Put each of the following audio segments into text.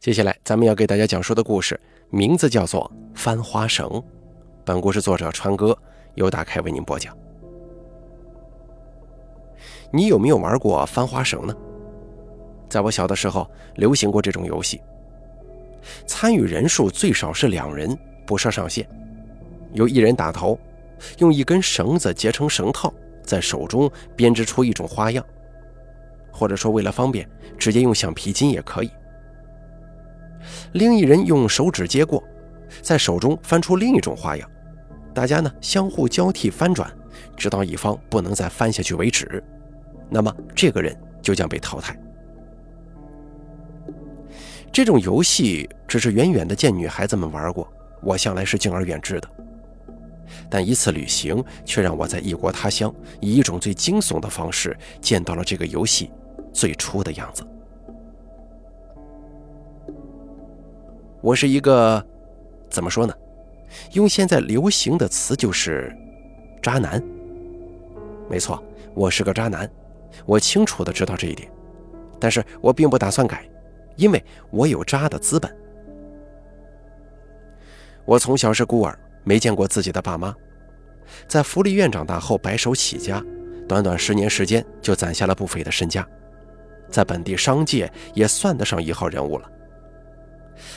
接下来咱们要给大家讲述的故事名字叫做《翻花绳》。本故事作者川哥由打开为您播讲。你有没有玩过翻花绳呢？在我小的时候，流行过这种游戏。参与人数最少是两人，不设上限。由一人打头，用一根绳子结成绳套，在手中编织出一种花样，或者说为了方便，直接用橡皮筋也可以。另一人用手指接过，在手中翻出另一种花样，大家呢相互交替翻转，直到一方不能再翻下去为止，那么这个人就将被淘汰。这种游戏只是远远的见女孩子们玩过，我向来是敬而远之的。但一次旅行却让我在异国他乡，以一种最惊悚的方式见到了这个游戏最初的样子。我是一个，怎么说呢？用现在流行的词就是“渣男”。没错，我是个渣男，我清楚的知道这一点，但是我并不打算改。因为我有渣的资本。我从小是孤儿，没见过自己的爸妈，在福利院长大后白手起家，短短十年时间就攒下了不菲的身家，在本地商界也算得上一号人物了。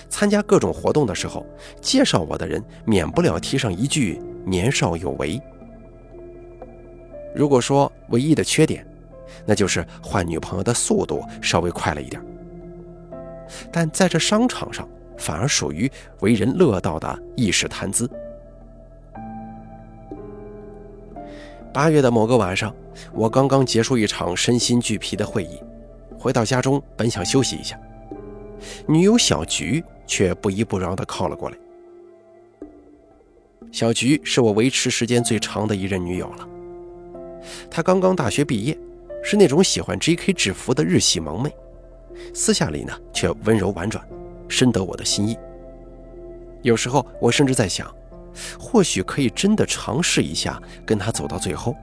参加各种活动的时候，介绍我的人免不了提上一句“年少有为”。如果说唯一的缺点，那就是换女朋友的速度稍微快了一点。但在这商场上，反而属于为人乐道的一时谈资。八月的某个晚上，我刚刚结束一场身心俱疲的会议，回到家中，本想休息一下，女友小菊却不依不饶地靠了过来。小菊是我维持时间最长的一任女友了，她刚刚大学毕业，是那种喜欢 J.K. 制服的日系萌妹。私下里呢，却温柔婉转，深得我的心意。有时候我甚至在想，或许可以真的尝试一下跟她走到最后。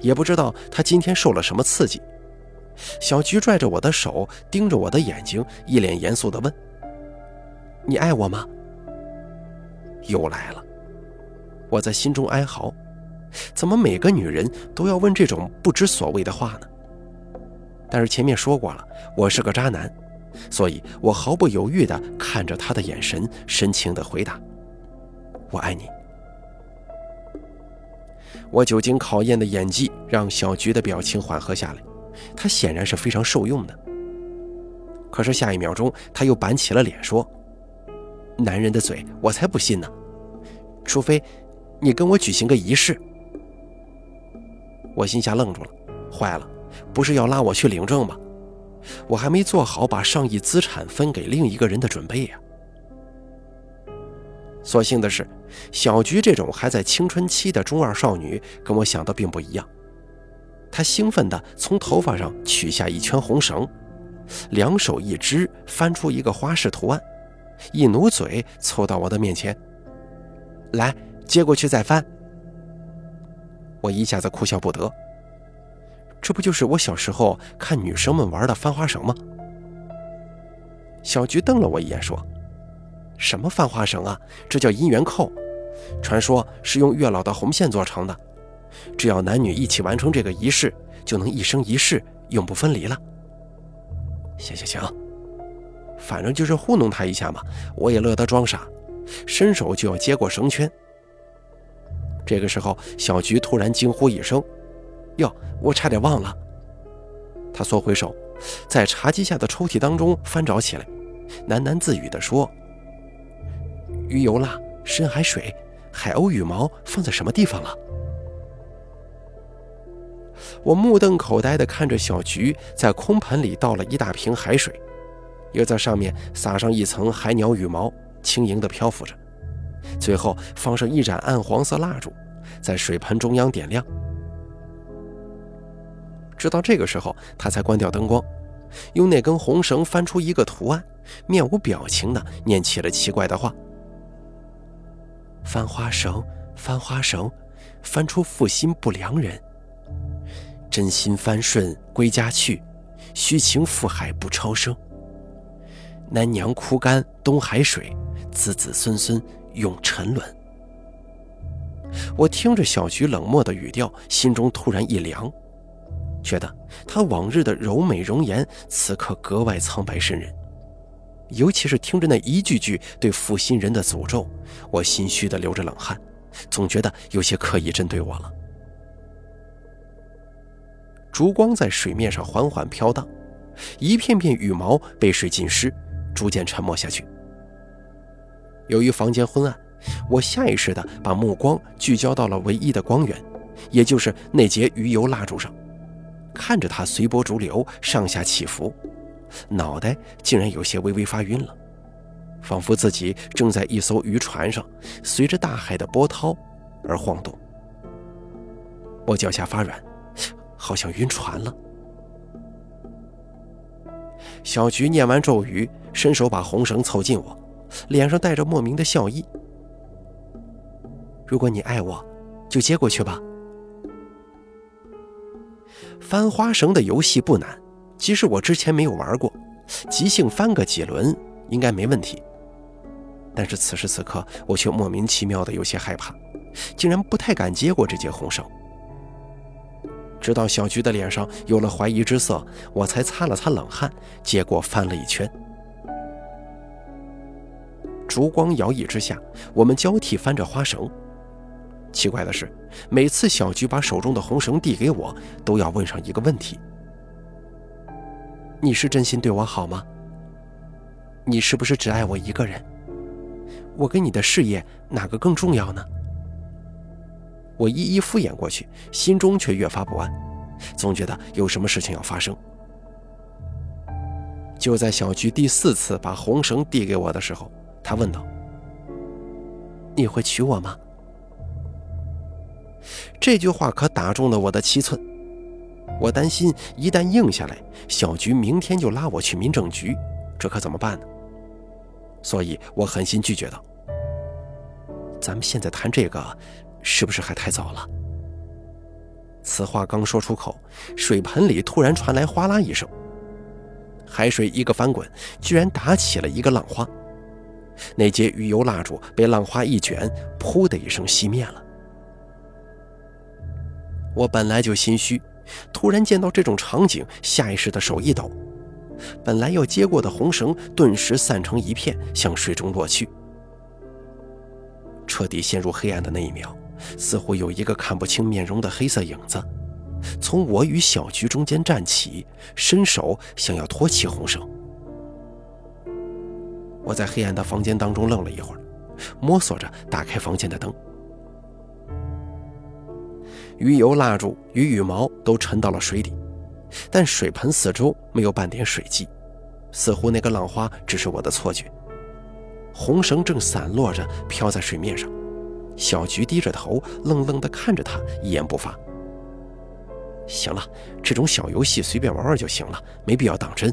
也不知道他今天受了什么刺激。小菊拽着我的手，盯着我的眼睛，一脸严肃地问：“你爱我吗？”又来了，我在心中哀嚎：怎么每个女人都要问这种不知所谓的话呢？但是前面说过了，我是个渣男，所以我毫不犹豫地看着他的眼神，深情地回答：“我爱你。”我久经考验的演技让小菊的表情缓和下来，他显然是非常受用的。可是下一秒钟，他又板起了脸说：“男人的嘴，我才不信呢！除非你跟我举行个仪式。”我心下愣住了，坏了。不是要拉我去领证吗？我还没做好把上亿资产分给另一个人的准备呀。所幸的是，小菊这种还在青春期的中二少女跟我想的并不一样。他兴奋地从头发上取下一圈红绳，两手一支，翻出一个花式图案，一努嘴凑到我的面前：“来，接过去再翻。”我一下子哭笑不得。这不就是我小时候看女生们玩的翻花绳吗？小菊瞪了我一眼，说：“什么翻花绳啊？这叫姻缘扣，传说是用月老的红线做成的，只要男女一起完成这个仪式，就能一生一世永不分离了。”行行行，反正就是糊弄他一下嘛，我也乐得装傻，伸手就要接过绳圈。这个时候，小菊突然惊呼一声。哟，我差点忘了。他缩回手，在茶几下的抽屉当中翻找起来，喃喃自语地说：“鱼油蜡、深海水、海鸥羽毛放在什么地方了？”我目瞪口呆地看着小菊在空盆里倒了一大瓶海水，又在上面撒上一层海鸟羽毛，轻盈地漂浮着，最后放上一盏暗黄色蜡烛，在水盆中央点亮。直到这个时候，他才关掉灯光，用那根红绳翻出一个图案，面无表情地念起了奇怪的话：“翻花绳，翻花绳，翻出负心不良人。真心翻顺归家去，虚情覆海不超生。南娘枯干东海水，子子孙孙永沉沦。我听着小菊冷漠的语调，心中突然一凉，觉得她往日的柔美容颜，此刻格外苍白渗人。尤其是听着那一句句对负心人的诅咒，我心虚的流着冷汗，总觉得有些刻意针对我了。烛光在水面上缓缓飘荡，一片片羽毛被水浸湿，逐渐沉没下去。由于房间昏暗。我下意识地把目光聚焦到了唯一的光源，也就是那节鱼油蜡烛上，看着它随波逐流，上下起伏，脑袋竟然有些微微发晕了，仿佛自己正在一艘渔船上，随着大海的波涛而晃动。我脚下发软，好像晕船了。小菊念完咒语，伸手把红绳凑近我，脸上带着莫名的笑意。如果你爱我，就接过去吧。翻花绳的游戏不难，即使我之前没有玩过，即兴翻个几轮应该没问题。但是此时此刻，我却莫名其妙的有些害怕，竟然不太敢接过这节红绳。直到小菊的脸上有了怀疑之色，我才擦了擦冷汗，接过翻了一圈。烛光摇曳之下，我们交替翻着花绳。奇怪的是，每次小菊把手中的红绳递给我，都要问上一个问题：“你是真心对我好吗？你是不是只爱我一个人？我跟你的事业哪个更重要呢？”我一一敷衍过去，心中却越发不安，总觉得有什么事情要发生。就在小菊第四次把红绳递给我的时候，他问道：“你会娶我吗？”这句话可打中了我的七寸，我担心一旦应下来，小菊明天就拉我去民政局，这可怎么办呢？所以我狠心拒绝道：“咱们现在谈这个，是不是还太早了？”此话刚说出口，水盆里突然传来哗啦一声，海水一个翻滚，居然打起了一个浪花，那节鱼油蜡烛被浪花一卷，噗的一声熄灭了。我本来就心虚，突然见到这种场景，下意识的手一抖，本来要接过的红绳顿时散成一片，向水中落去。彻底陷入黑暗的那一秒，似乎有一个看不清面容的黑色影子，从我与小菊中间站起，伸手想要托起红绳。我在黑暗的房间当中愣了一会儿，摸索着打开房间的灯。鱼油、蜡烛与羽毛都沉到了水底，但水盆四周没有半点水迹，似乎那个浪花只是我的错觉。红绳正散落着飘在水面上，小菊低着头，愣愣地看着他，一言不发。行了，这种小游戏随便玩玩就行了，没必要当真。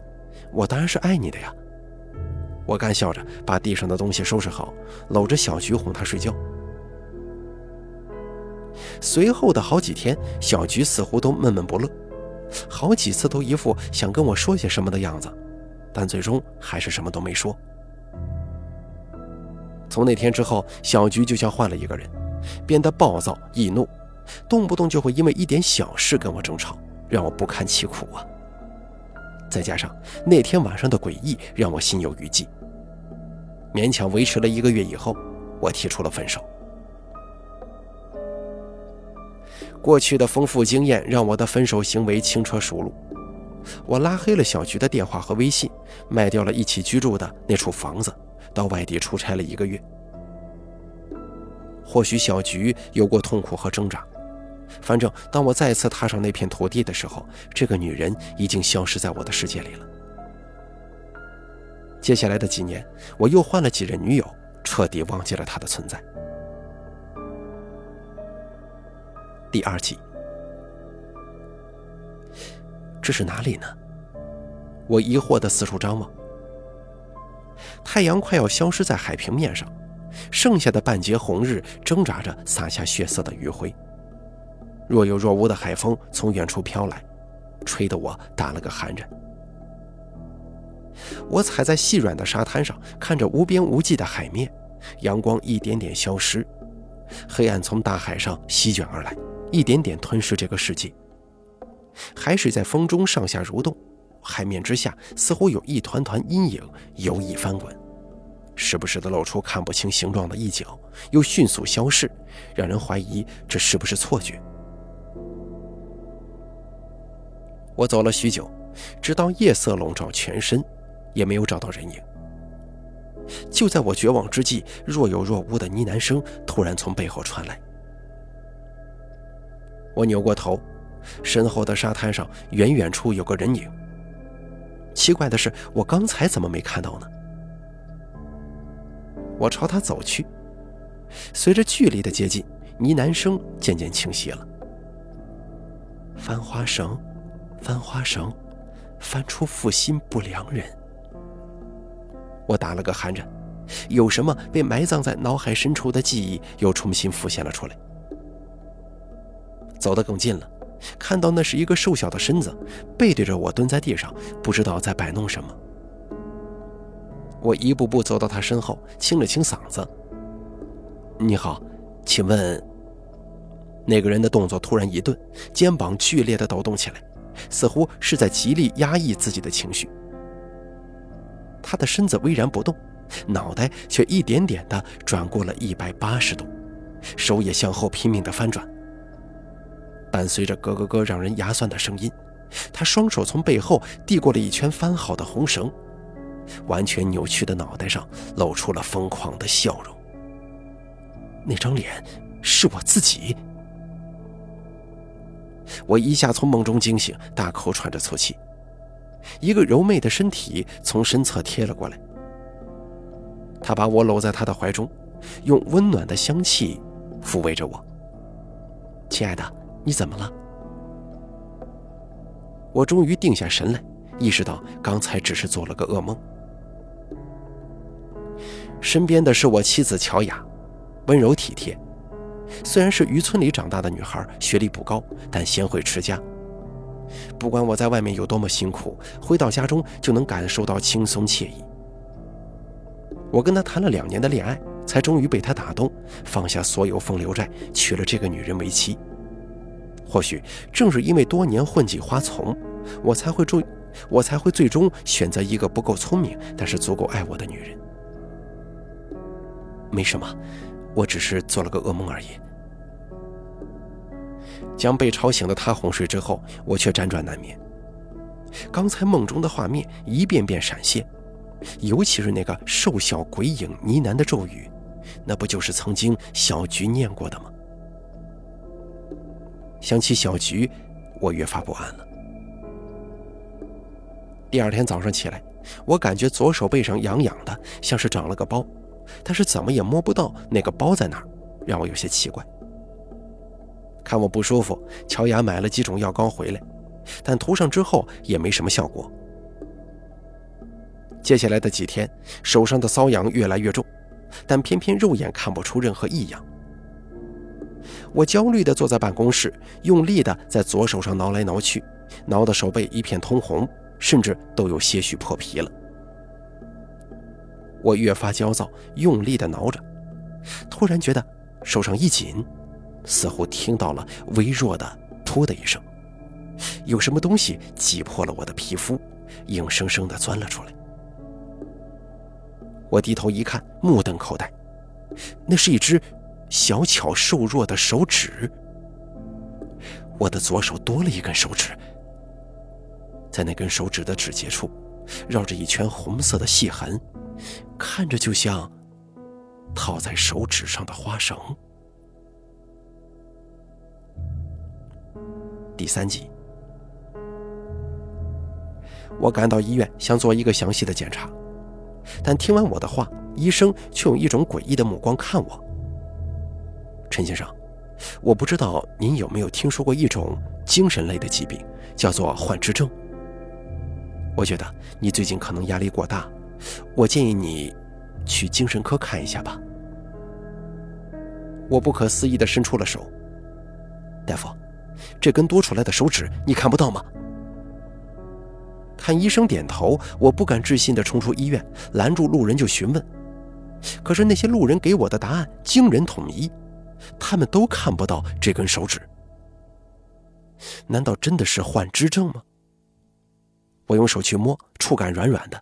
我当然是爱你的呀。我干笑着把地上的东西收拾好，搂着小菊哄她睡觉。随后的好几天，小菊似乎都闷闷不乐，好几次都一副想跟我说些什么的样子，但最终还是什么都没说。从那天之后，小菊就像换了一个人，变得暴躁易怒，动不动就会因为一点小事跟我争吵，让我不堪其苦啊。再加上那天晚上的诡异，让我心有余悸。勉强维持了一个月以后，我提出了分手。过去的丰富经验让我的分手行为轻车熟路。我拉黑了小菊的电话和微信，卖掉了一起居住的那处房子，到外地出差了一个月。或许小菊有过痛苦和挣扎，反正当我再次踏上那片土地的时候，这个女人已经消失在我的世界里了。接下来的几年，我又换了几任女友，彻底忘记了她的存在。第二集，这是哪里呢？我疑惑的四处张望。太阳快要消失在海平面上，剩下的半截红日挣扎着洒下血色的余晖。若有若无的海风从远处飘来，吹得我打了个寒颤。我踩在细软的沙滩上，看着无边无际的海面，阳光一点点消失，黑暗从大海上席卷而来，一点点吞噬这个世界。海水在风中上下蠕动，海面之下似乎有一团团阴影游弋翻滚，时不时的露出看不清形状的一角，又迅速消逝，让人怀疑这是不是错觉。我走了许久，直到夜色笼罩全身，也没有找到人影。就在我绝望之际，若有若无的呢喃声突然从背后传来。我扭过头，身后的沙滩上远远处有个人影。奇怪的是，我刚才怎么没看到呢？我朝他走去，随着距离的接近，呢喃声渐渐清晰了。翻花绳。翻花绳，翻出负心不良人。我打了个寒颤，有什么被埋葬在脑海深处的记忆又重新浮现了出来。走得更近了，看到那是一个瘦小的身子，背对着我蹲在地上，不知道在摆弄什么。我一步步走到他身后，清了清嗓子：“你好，请问？”那个人的动作突然一顿，肩膀剧烈的抖动起来。似乎是在极力压抑自己的情绪。他的身子巍然不动，脑袋却一点点地转过了一百八十度，手也向后拼命地翻转。伴随着咯咯咯让人牙酸的声音，他双手从背后递过了一圈翻好的红绳，完全扭曲的脑袋上露出了疯狂的笑容。那张脸是我自己。我一下从梦中惊醒，大口喘着粗气。一个柔媚的身体从身侧贴了过来，他把我搂在他的怀中，用温暖的香气抚慰着我。亲爱的，你怎么了？我终于定下神来，意识到刚才只是做了个噩梦。身边的是我妻子乔雅，温柔体贴。虽然是渔村里长大的女孩，学历不高，但贤惠持家。不管我在外面有多么辛苦，回到家中就能感受到轻松惬意。我跟她谈了两年的恋爱，才终于被她打动，放下所有风流债，娶了这个女人为妻。或许正是因为多年混迹花丛，我才会最，我才会最终选择一个不够聪明，但是足够爱我的女人。没什么。我只是做了个噩梦而已。将被吵醒的他哄睡之后，我却辗转难眠。刚才梦中的画面一遍遍闪现，尤其是那个瘦小鬼影呢喃的咒语，那不就是曾经小菊念过的吗？想起小菊，我越发不安了。第二天早上起来，我感觉左手背上痒痒的，像是长了个包。但是怎么也摸不到那个包在哪儿，让我有些奇怪。看我不舒服，乔雅买了几种药膏回来，但涂上之后也没什么效果。接下来的几天，手上的瘙痒越来越重，但偏偏肉眼看不出任何异样。我焦虑地坐在办公室，用力地在左手上挠来挠去，挠的手背一片通红，甚至都有些许破皮了。我越发焦躁，用力地挠着，突然觉得手上一紧，似乎听到了微弱的“噗”的一声，有什么东西挤破了我的皮肤，硬生生地钻了出来。我低头一看，目瞪口呆，那是一只小巧瘦弱的手指。我的左手多了一根手指，在那根手指的指节处，绕着一圈红色的细痕。看着就像套在手指上的花绳。第三集，我赶到医院，想做一个详细的检查，但听完我的话，医生却用一种诡异的目光看我。陈先生，我不知道您有没有听说过一种精神类的疾病，叫做幻肢症。我觉得你最近可能压力过大。我建议你去精神科看一下吧。我不可思议地伸出了手，大夫，这根多出来的手指你看不到吗？看医生点头，我不敢置信地冲出医院，拦住路人就询问。可是那些路人给我的答案惊人统一，他们都看不到这根手指。难道真的是幻肢症吗？我用手去摸，触感软软的，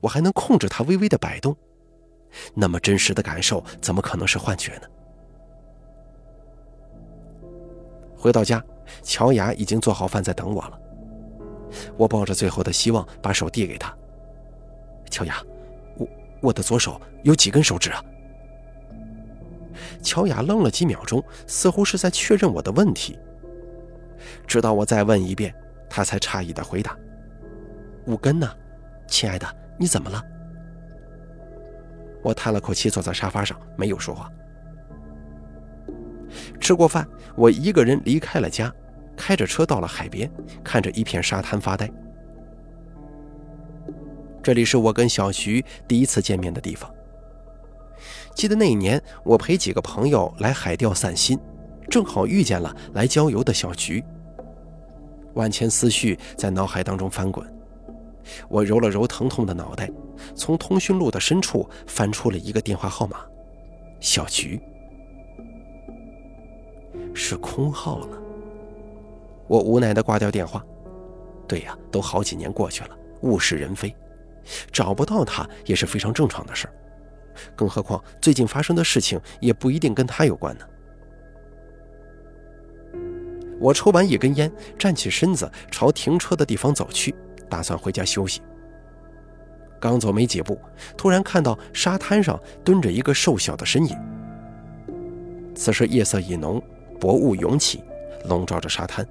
我还能控制它微微的摆动。那么真实的感受，怎么可能是幻觉呢？回到家，乔雅已经做好饭在等我了。我抱着最后的希望，把手递给他。乔雅，我我的左手有几根手指啊？乔雅愣了几秒钟，似乎是在确认我的问题。直到我再问一遍，他才诧异的回答：“五根呢，亲爱的，你怎么了？”我叹了口气，坐在沙发上，没有说话。吃过饭，我一个人离开了家，开着车到了海边，看着一片沙滩发呆。这里是我跟小徐第一次见面的地方。记得那一年，我陪几个朋友来海钓散心，正好遇见了来郊游的小菊。万千思绪在脑海当中翻滚，我揉了揉疼痛的脑袋，从通讯录的深处翻出了一个电话号码，小菊，是空号了。我无奈地挂掉电话。对呀，都好几年过去了，物是人非，找不到他也是非常正常的事儿。更何况最近发生的事情也不一定跟他有关呢。我抽完一根烟，站起身子朝停车的地方走去，打算回家休息。刚走没几步，突然看到沙滩上蹲着一个瘦小的身影。此时夜色已浓，薄雾涌起，笼罩着沙滩。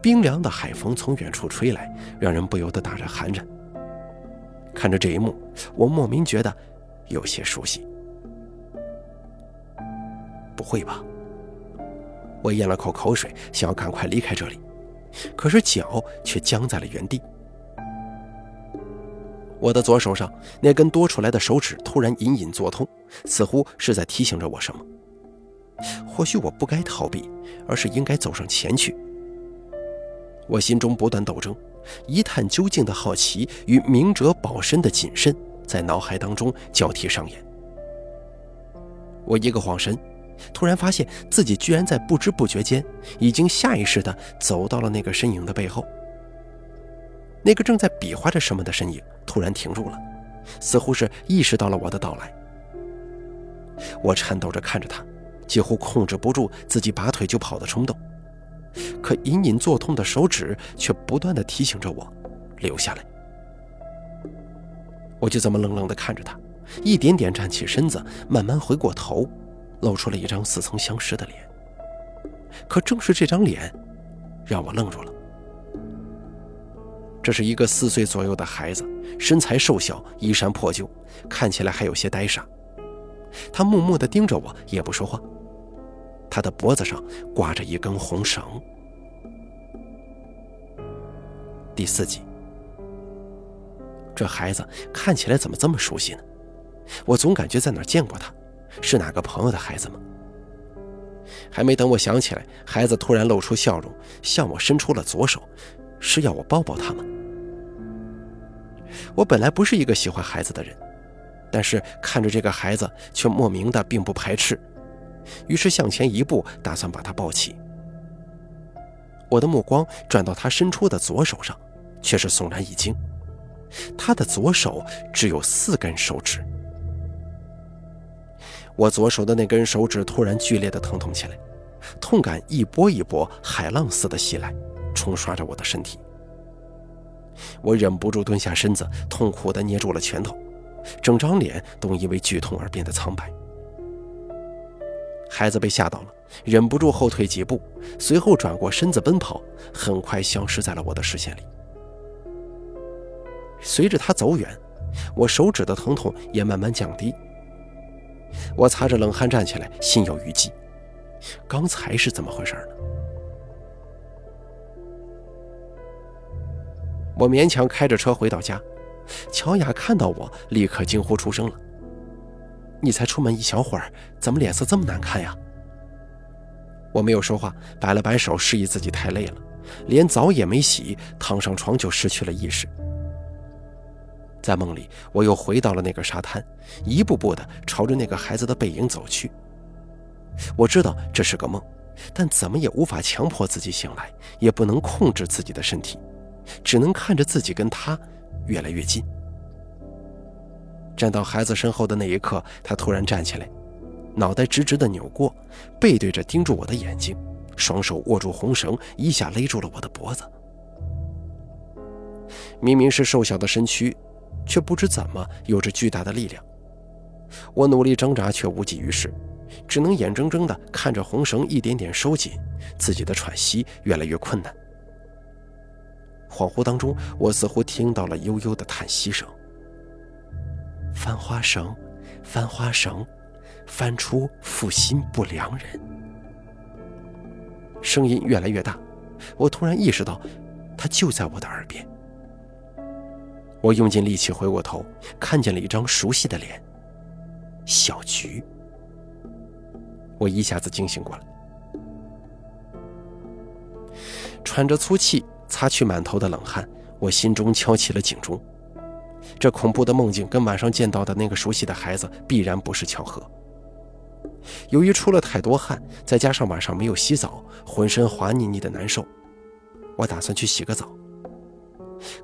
冰凉的海风从远处吹来，让人不由得打着寒颤。看着这一幕，我莫名觉得有些熟悉。不会吧？我咽了口口水，想要赶快离开这里，可是脚却僵在了原地。我的左手上那根多出来的手指突然隐隐作痛，似乎是在提醒着我什么。或许我不该逃避，而是应该走上前去。我心中不断斗争，一探究竟的好奇与明哲保身的谨慎在脑海当中交替上演。我一个晃神。突然发现自己居然在不知不觉间，已经下意识地走到了那个身影的背后。那个正在比划着什么的身影突然停住了，似乎是意识到了我的到来。我颤抖着看着他，几乎控制不住自己拔腿就跑的冲动，可隐隐作痛的手指却不断地提醒着我留下来。我就这么愣愣地看着他，一点点站起身子，慢慢回过头。露出了一张似曾相识的脸，可正是这张脸，让我愣住了。这是一个四岁左右的孩子，身材瘦小，衣衫破旧，看起来还有些呆傻。他默默地盯着我，也不说话。他的脖子上挂着一根红绳。第四集，这孩子看起来怎么这么熟悉呢？我总感觉在哪见过他。是哪个朋友的孩子吗？还没等我想起来，孩子突然露出笑容，向我伸出了左手，是要我抱抱他吗？我本来不是一个喜欢孩子的人，但是看着这个孩子，却莫名的并不排斥，于是向前一步，打算把他抱起。我的目光转到他伸出的左手上，却是悚然一惊，他的左手只有四根手指。我左手的那根手指突然剧烈的疼痛起来，痛感一波一波海浪似的袭来，冲刷着我的身体。我忍不住蹲下身子，痛苦的捏住了拳头，整张脸都因为剧痛而变得苍白。孩子被吓到了，忍不住后退几步，随后转过身子奔跑，很快消失在了我的视线里。随着他走远，我手指的疼痛也慢慢降低。我擦着冷汗站起来，心有余悸。刚才是怎么回事呢？我勉强开着车回到家，乔雅看到我，立刻惊呼出声了：“你才出门一小会儿，怎么脸色这么难看呀？”我没有说话，摆了摆手，示意自己太累了，连澡也没洗，躺上床就失去了意识。在梦里，我又回到了那个沙滩，一步步地朝着那个孩子的背影走去。我知道这是个梦，但怎么也无法强迫自己醒来，也不能控制自己的身体，只能看着自己跟他越来越近。站到孩子身后的那一刻，他突然站起来。脑袋直直的扭过，背对着盯住我的眼睛，双手握住红绳，一下勒住了我的脖子。明明是瘦小的身躯，却不知怎么有着巨大的力量。我努力挣扎，却无济于事，只能眼睁睁地看着红绳一点点收紧，自己的喘息越来越困难。恍惚当中，我似乎听到了悠悠的叹息声：“翻花绳，翻花绳。”翻出负心不良人，声音越来越大，我突然意识到，他就在我的耳边。我用尽力气回过头，看见了一张熟悉的脸，小菊。我一下子惊醒过来，喘着粗气，擦去满头的冷汗，我心中敲起了警钟。这恐怖的梦境跟晚上见到的那个熟悉的孩子，必然不是巧合。由于出了太多汗，再加上晚上没有洗澡，浑身滑腻腻的难受，我打算去洗个澡。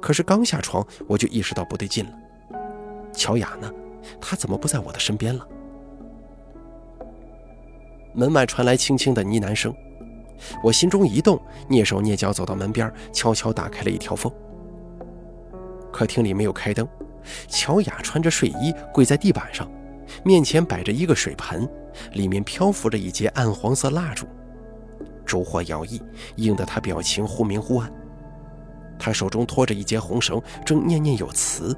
可是刚下床，我就意识到不对劲了。乔雅呢？她怎么不在我的身边了？门外传来轻轻的呢喃声，我心中一动，蹑手蹑脚走到门边，悄悄打开了一条缝。客厅里没有开灯，乔雅穿着睡衣跪在地板上，面前摆着一个水盆。里面漂浮着一截暗黄色蜡烛，烛火摇曳，映得她表情忽明忽暗。他手中拖着一截红绳，正念念有词：“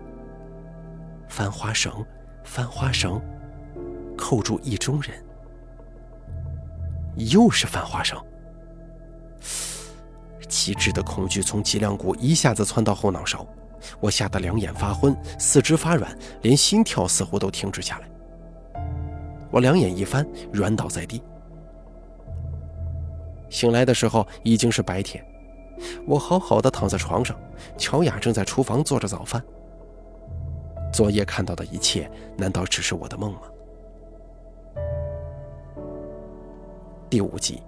翻花绳，翻花绳，扣住意中人。”又是翻花绳。极致的恐惧从脊梁骨一下子窜到后脑勺，我吓得两眼发昏，四肢发软，连心跳似乎都停止下来。我两眼一翻，软倒在地。醒来的时候已经是白天，我好好的躺在床上，乔雅正在厨房做着早饭。昨夜看到的一切，难道只是我的梦吗？第五集，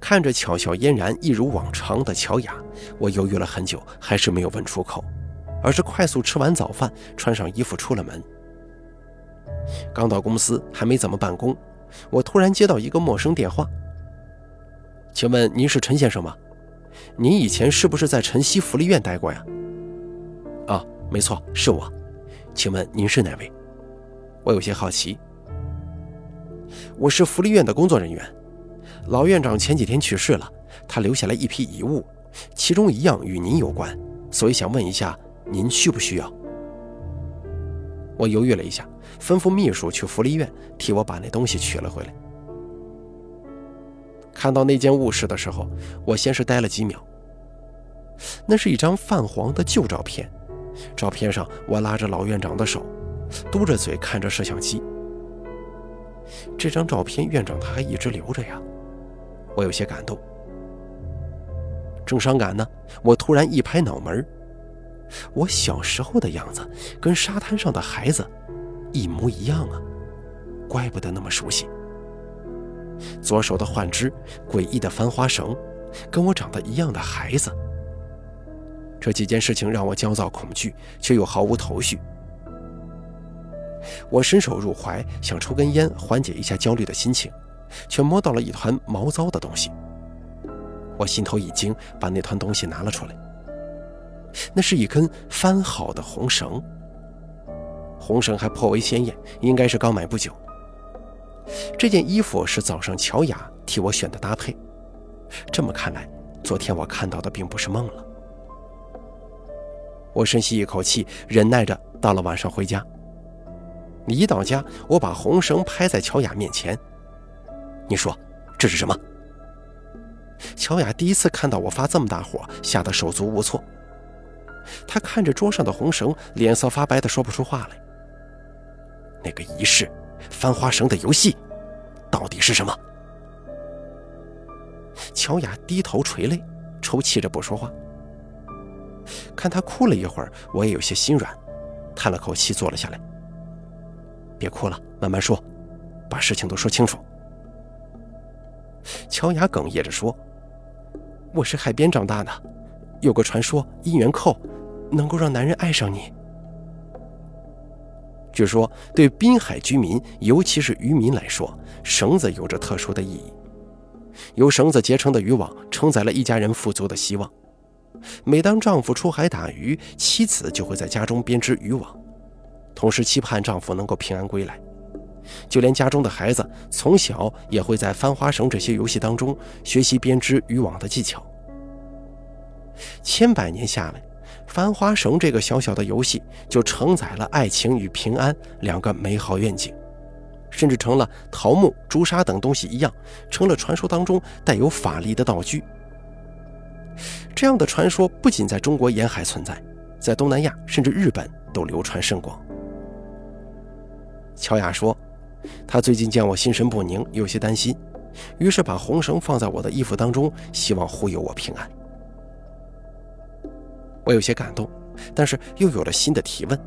看着巧笑嫣然、一如往常的乔雅，我犹豫了很久，还是没有问出口。而是快速吃完早饭，穿上衣服出了门。刚到公司，还没怎么办公，我突然接到一个陌生电话。请问您是陈先生吗？您以前是不是在晨曦福利院待过呀？啊，没错，是我。请问您是哪位？我有些好奇。我是福利院的工作人员。老院长前几天去世了，他留下来一批遗物，其中一样与您有关，所以想问一下。您需不需要？我犹豫了一下，吩咐秘书去福利院替我把那东西取了回来。看到那间卧室的时候，我先是呆了几秒。那是一张泛黄的旧照片，照片上我拉着老院长的手，嘟着嘴看着摄像机。这张照片院长他还一直留着呀，我有些感动。正伤感呢，我突然一拍脑门我小时候的样子跟沙滩上的孩子一模一样啊，怪不得那么熟悉。左手的幻肢，诡异的翻花绳，跟我长得一样的孩子。这几件事情让我焦躁恐惧，却又毫无头绪。我伸手入怀，想抽根烟缓解一下焦虑的心情，却摸到了一团毛糟的东西。我心头一惊，把那团东西拿了出来。那是一根翻好的红绳，红绳还颇为鲜艳，应该是刚买不久。这件衣服是早上乔雅替我选的搭配，这么看来，昨天我看到的并不是梦了。我深吸一口气，忍耐着到了晚上回家。一到家，我把红绳拍在乔雅面前，你说这是什么？乔雅第一次看到我发这么大火，吓得手足无措。她看着桌上的红绳，脸色发白的说不出话来。那个仪式，翻花绳的游戏，到底是什么？乔雅低头垂泪，抽泣着不说话。看她哭了一会儿，我也有些心软，叹了口气，坐了下来。别哭了，慢慢说，把事情都说清楚。乔雅哽咽着说：“我是海边长大的，有个传说，姻缘扣能够让男人爱上你。据说，对滨海居民，尤其是渔民来说，绳子有着特殊的意义。由绳子结成的渔网，承载了一家人富足的希望。每当丈夫出海打鱼，妻子就会在家中编织渔网，同时期盼丈夫能够平安归来。就连家中的孩子，从小也会在翻花绳这些游戏当中学习编织渔网的技巧。千百年下来，翻花绳这个小小的游戏就承载了爱情与平安两个美好愿景，甚至成了桃木、朱砂等东西一样，成了传说当中带有法力的道具。这样的传说不仅在中国沿海存在，在东南亚甚至日本都流传甚广。乔雅说。他最近见我心神不宁，有些担心，于是把红绳放在我的衣服当中，希望护佑我平安。我有些感动，但是又有了新的提问：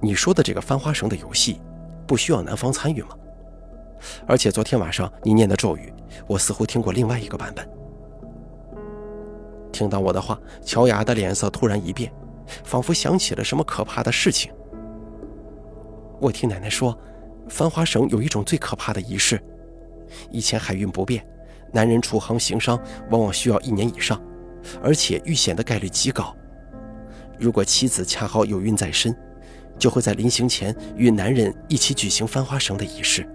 你说的这个翻花绳的游戏，不需要男方参与吗？而且昨天晚上你念的咒语，我似乎听过另外一个版本。听到我的话，乔雅的脸色突然一变，仿佛想起了什么可怕的事情。我听奶奶说，翻花绳有一种最可怕的仪式。以前海运不便，男人出航行商往往需要一年以上，而且遇险的概率极高。如果妻子恰好有孕在身，就会在临行前与男人一起举行翻花绳的仪式。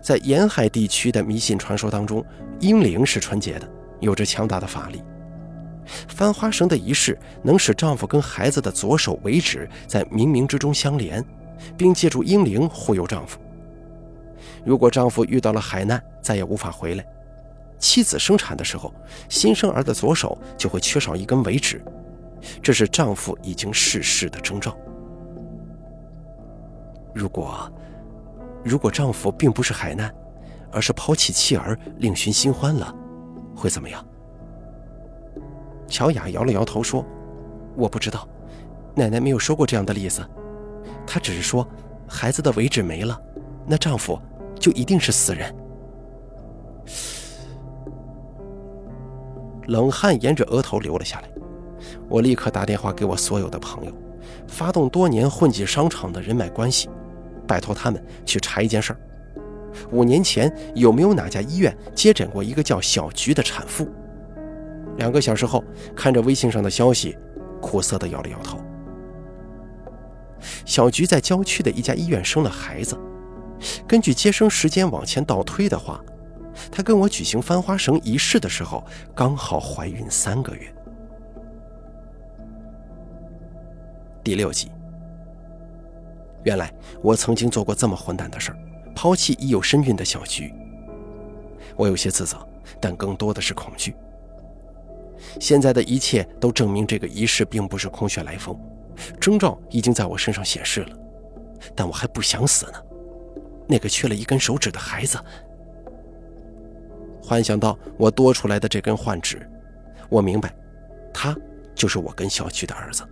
在沿海地区的迷信传说当中，婴灵是纯洁的，有着强大的法力。翻花绳的仪式能使丈夫跟孩子的左手尾指在冥冥之中相连，并借助婴灵护佑丈夫。如果丈夫遇到了海难，再也无法回来，妻子生产的时候，新生儿的左手就会缺少一根尾指，这是丈夫已经逝世的征兆。如果，如果丈夫并不是海难，而是抛弃妻儿另寻新欢了，会怎么样？乔雅摇了摇头说：“我不知道，奶奶没有说过这样的例子。她只是说，孩子的尾指没了，那丈夫就一定是死人。”冷汗沿着额头流了下来。我立刻打电话给我所有的朋友，发动多年混迹商场的人脉关系，拜托他们去查一件事儿：五年前有没有哪家医院接诊过一个叫小菊的产妇？两个小时后，看着微信上的消息，苦涩地摇了摇头。小菊在郊区的一家医院生了孩子，根据接生时间往前倒推的话，她跟我举行翻花绳仪式的时候，刚好怀孕三个月。第六集，原来我曾经做过这么混蛋的事儿，抛弃已有身孕的小菊。我有些自责，但更多的是恐惧。现在的一切都证明，这个仪式并不是空穴来风，征兆已经在我身上显示了，但我还不想死呢。那个缺了一根手指的孩子，幻想到我多出来的这根幻指，我明白，他就是我跟小区的儿子，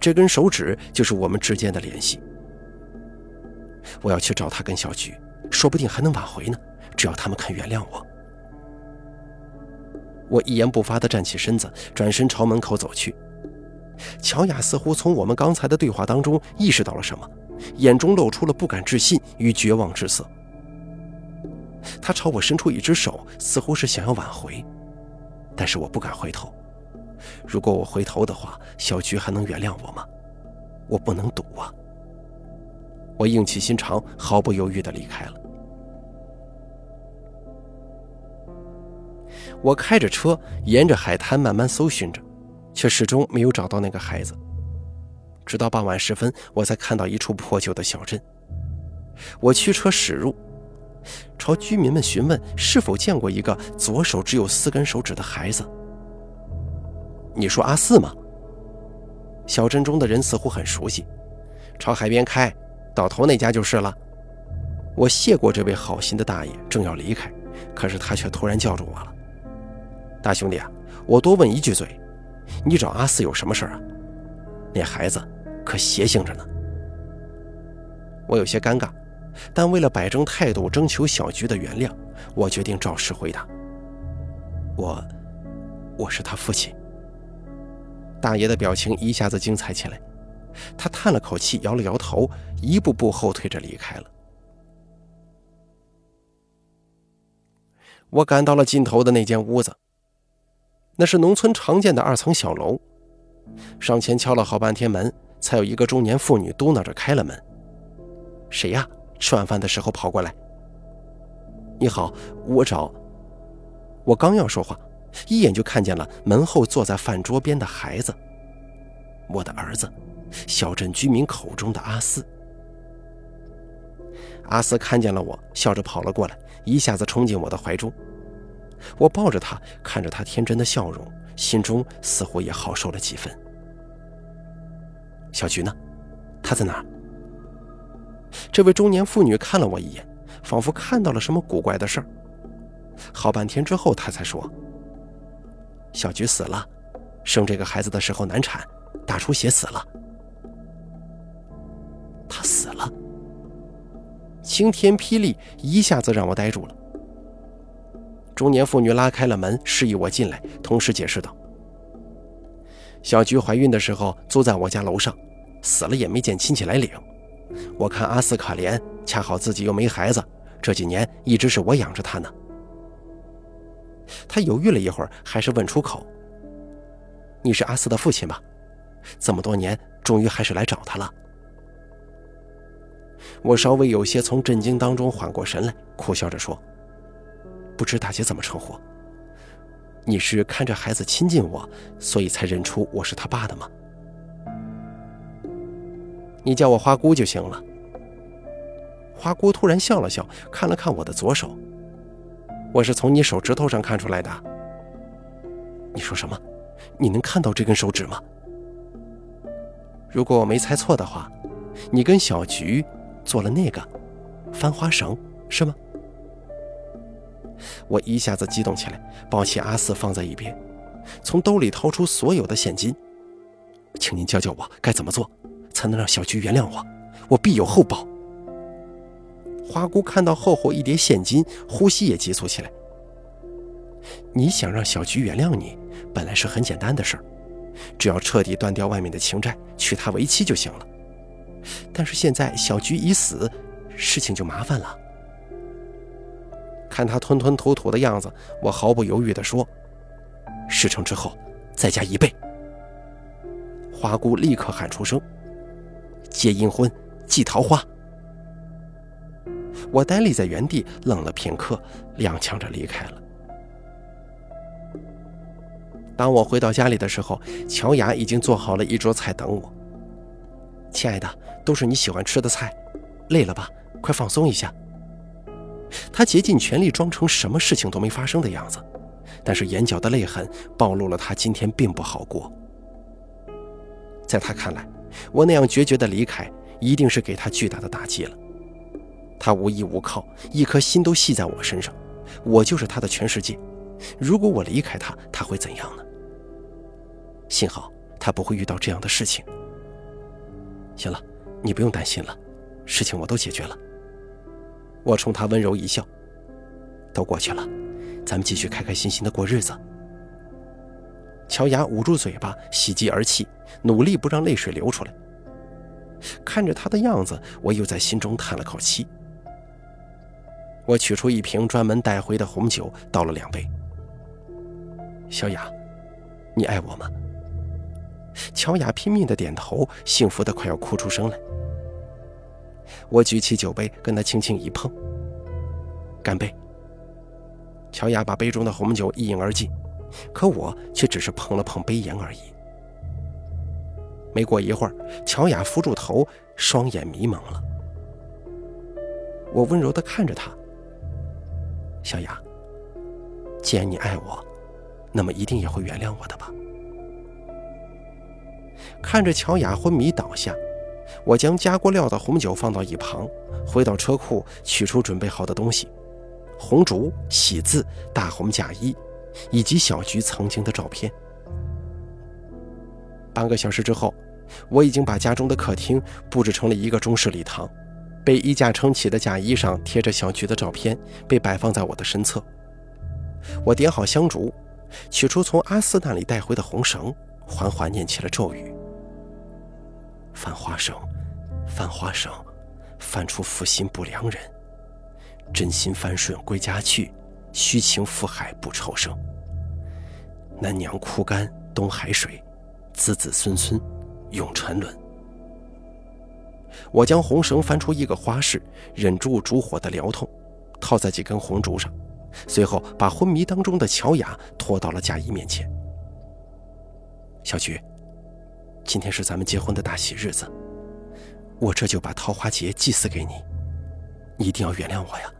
这根手指就是我们之间的联系。我要去找他跟小菊，说不定还能挽回呢，只要他们肯原谅我。我一言不发地站起身子，转身朝门口走去。乔雅似乎从我们刚才的对话当中意识到了什么，眼中露出了不敢置信与绝望之色。他朝我伸出一只手，似乎是想要挽回，但是我不敢回头。如果我回头的话，小菊还能原谅我吗？我不能赌啊！我硬起心肠，毫不犹豫地离开了。我开着车沿着海滩慢慢搜寻着，却始终没有找到那个孩子。直到傍晚时分，我才看到一处破旧的小镇。我驱车驶入，朝居民们询问是否见过一个左手只有四根手指的孩子。你说阿四吗？小镇中的人似乎很熟悉。朝海边开，到头那家就是了。我谢过这位好心的大爷，正要离开，可是他却突然叫住我了：“大兄弟啊，我多问一句嘴，你找阿四有什么事啊？那孩子可邪性着呢。”我有些尴尬，但为了摆正态度，征求小菊的原谅，我决定照实回答：“我，我是他父亲。”大爷的表情一下子精彩起来，他叹了口气，摇了摇头，一步步后退着离开了。我赶到了尽头的那间屋子，那是农村常见的二层小楼。上前敲了好半天门，才有一个中年妇女嘟囔着开了门：“谁呀？吃晚饭的时候跑过来？”“你好，我找……”我刚要说话，一眼就看见了门后坐在饭桌边的孩子，我的儿子，小镇居民口中的阿四。阿四看见了我，笑着跑了过来，一下子冲进我的怀中。我抱着他，看着他天真的笑容，心中似乎也好受了几分。小菊呢？她在哪？这位中年妇女看了我一眼，仿佛看到了什么古怪的事儿。好半天之后，她才说：“小菊死了，生这个孩子的时候难产，大出血死了。她死了。”晴天霹雳，一下子让我呆住了。中年妇女拉开了门，示意我进来，同时解释道：“小菊怀孕的时候租在我家楼上，死了也没见亲戚来领。我看阿四可怜，恰好自己又没孩子，这几年一直是我养着他呢。”他犹豫了一会儿，还是问出口：“你是阿四的父亲吧？这么多年，终于还是来找他了。”我稍微有些从震惊当中缓过神来，苦笑着说：“不知大姐怎么称呼？你是看着孩子亲近我，所以才认出我是他爸的吗？你叫我花姑就行了。”花姑突然笑了笑，看了看我的左手：“我是从你手指头上看出来的。”你说什么？你能看到这根手指吗？如果我没猜错的话，你跟小菊……做了那个翻花绳是吗？我一下子激动起来，抱起阿四放在一边，从兜里掏出所有的现金，请您教教我该怎么做，才能让小菊原谅我，我必有厚报。花姑看到厚厚一叠现金，呼吸也急促起来。你想让小菊原谅你，本来是很简单的事儿，只要彻底断掉外面的情债，娶她为妻就行了。但是现在小菊已死，事情就麻烦了。看他吞吞吐吐的样子，我毫不犹豫地说：“事成之后，再加一倍。”花姑立刻喊出声：“结阴婚，祭桃花。”我呆立在原地，愣了片刻，踉跄着离开了。当我回到家里的时候，乔雅已经做好了一桌菜等我。亲爱的，都是你喜欢吃的菜，累了吧？快放松一下。他竭尽全力装成什么事情都没发生的样子，但是眼角的泪痕暴露了他今天并不好过。在他看来，我那样决绝的离开，一定是给他巨大的打击了。他无依无靠，一颗心都系在我身上，我就是他的全世界。如果我离开他，他会怎样呢？幸好他不会遇到这样的事情。行了，你不用担心了，事情我都解决了。我冲他温柔一笑，都过去了，咱们继续开开心心的过日子。乔雅捂住嘴巴，喜极而泣，努力不让泪水流出来。看着他的样子，我又在心中叹了口气。我取出一瓶专门带回的红酒，倒了两杯。小雅，你爱我吗？乔雅拼命的点头，幸福的快要哭出声来。我举起酒杯，跟她轻轻一碰，干杯。乔雅把杯中的红酒一饮而尽，可我却只是碰了碰杯沿而已。没过一会儿，乔雅扶住头，双眼迷蒙了。我温柔的看着她，小雅，既然你爱我，那么一定也会原谅我的吧。看着乔雅昏迷倒下，我将加过料的红酒放到一旁，回到车库取出准备好的东西：红烛、喜字、大红嫁衣，以及小菊曾经的照片。半个小时之后，我已经把家中的客厅布置成了一个中式礼堂，被衣架撑起的嫁衣上贴着小菊的照片，被摆放在我的身侧。我点好香烛，取出从阿四那里带回的红绳，缓缓念起了咒语。翻花绳，翻花绳，翻出负心不良人。真心翻顺归家去，虚情赴海不愁生。南娘枯干东海水，子子孙孙永沉沦。我将红绳翻出一个花式，忍住烛火的燎痛，套在几根红烛上，随后把昏迷当中的乔雅拖到了嫁衣面前。小菊。今天是咱们结婚的大喜日子，我这就把桃花劫祭祀给你，你一定要原谅我呀！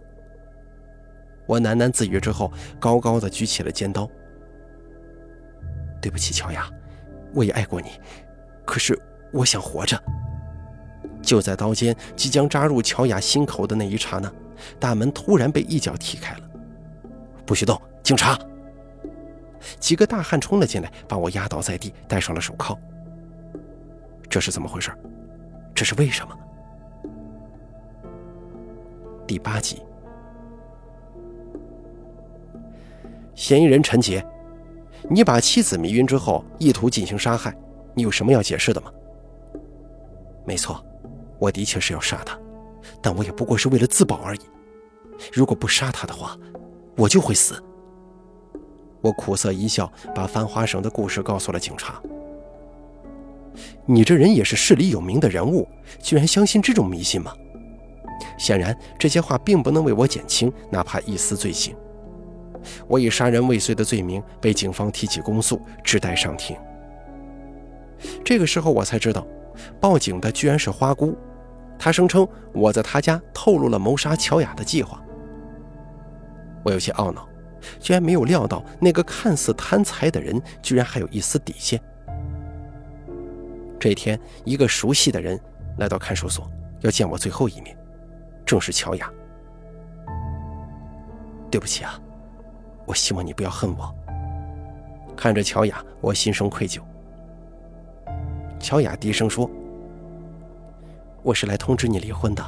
我喃喃自语之后，高高的举起了尖刀。对不起，乔雅，我也爱过你，可是我想活着。就在刀尖即将扎入乔雅心口的那一刹那，大门突然被一脚踢开了。不许动！警察！几个大汉冲了进来，把我压倒在地，戴上了手铐。这是怎么回事？这是为什么？第八集，嫌疑人陈杰，你把妻子迷晕之后，意图进行杀害，你有什么要解释的吗？没错，我的确是要杀他，但我也不过是为了自保而已。如果不杀他的话，我就会死。我苦涩一笑，把翻花绳的故事告诉了警察。你这人也是市里有名的人物，居然相信这种迷信吗？显然，这些话并不能为我减轻哪怕一丝罪行。我以杀人未遂的罪名被警方提起公诉，只待上庭。这个时候，我才知道，报警的居然是花姑。她声称我在她家透露了谋杀乔雅的计划。我有些懊恼，居然没有料到那个看似贪财的人，居然还有一丝底线。这天，一个熟悉的人来到看守所，要见我最后一面，正是乔雅。对不起啊，我希望你不要恨我。看着乔雅，我心生愧疚。乔雅低声说：“我是来通知你离婚的。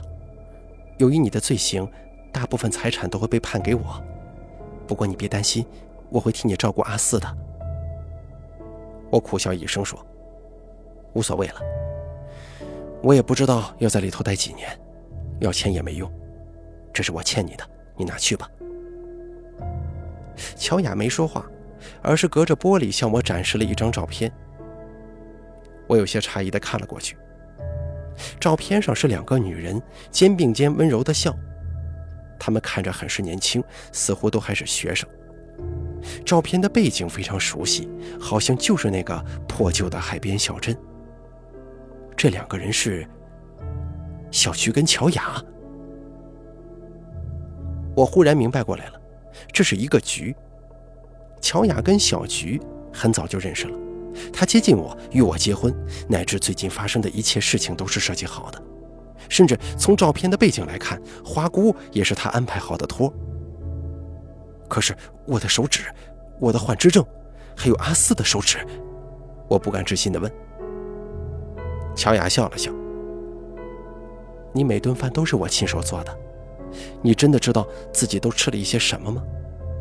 由于你的罪行，大部分财产都会被判给我。不过你别担心，我会替你照顾阿四的。”我苦笑一声说。无所谓了，我也不知道要在里头待几年，要钱也没用，这是我欠你的，你拿去吧。乔雅没说话，而是隔着玻璃向我展示了一张照片。我有些诧异的看了过去，照片上是两个女人肩并肩温柔的笑，她们看着很是年轻，似乎都还是学生。照片的背景非常熟悉，好像就是那个破旧的海边小镇。这两个人是小菊跟乔雅。我忽然明白过来了，这是一个局。乔雅跟小菊很早就认识了，她接近我，与我结婚，乃至最近发生的一切事情都是设计好的。甚至从照片的背景来看，花姑也是她安排好的托。可是我的手指，我的幻肢症，还有阿四的手指，我不敢置信的问。乔雅笑了笑：“你每顿饭都是我亲手做的，你真的知道自己都吃了一些什么吗？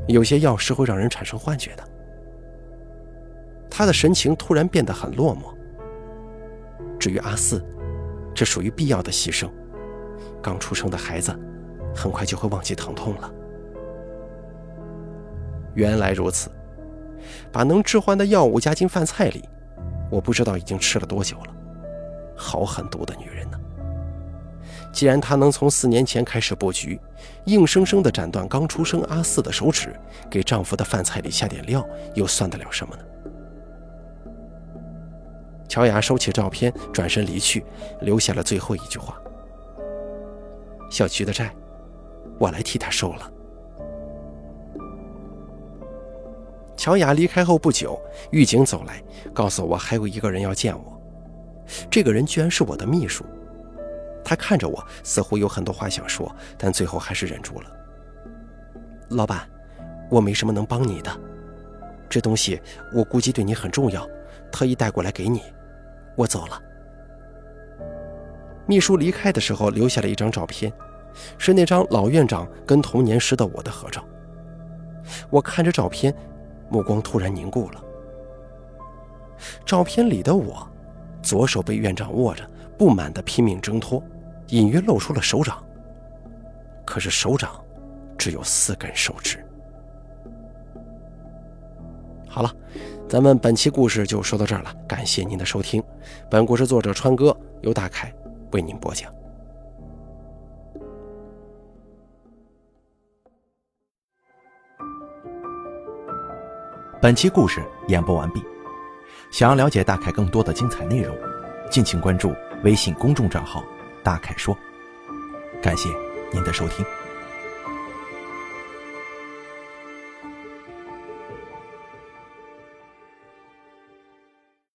有些药是会让人产生幻觉的。”他的神情突然变得很落寞。至于阿四，这属于必要的牺牲。刚出生的孩子，很快就会忘记疼痛了。原来如此，把能致幻的药物加进饭菜里，我不知道已经吃了多久了。好狠毒的女人呢！既然她能从四年前开始布局，硬生生地斩断刚出生阿四的手指，给丈夫的饭菜里下点料，又算得了什么呢？乔雅收起照片，转身离去，留下了最后一句话：“小菊的债，我来替她收了。”乔雅离开后不久，狱警走来，告诉我还有一个人要见我。这个人居然是我的秘书。他看着我，似乎有很多话想说，但最后还是忍住了。老板，我没什么能帮你的，这东西我估计对你很重要，特意带过来给你。我走了。秘书离开的时候留下了一张照片，是那张老院长跟童年时的我的合照。我看着照片，目光突然凝固了。照片里的我，左手被院长握着，不满的拼命挣脱，隐约露出了手掌。可是手掌只有四根手指。好了，咱们本期故事就说到这儿了，感谢您的收听。本故事作者川哥由大凯为您播讲。本期故事演播完毕。想要了解大凯更多的精彩内容，敬请关注微信公众账号“大凯说”。感谢您的收听。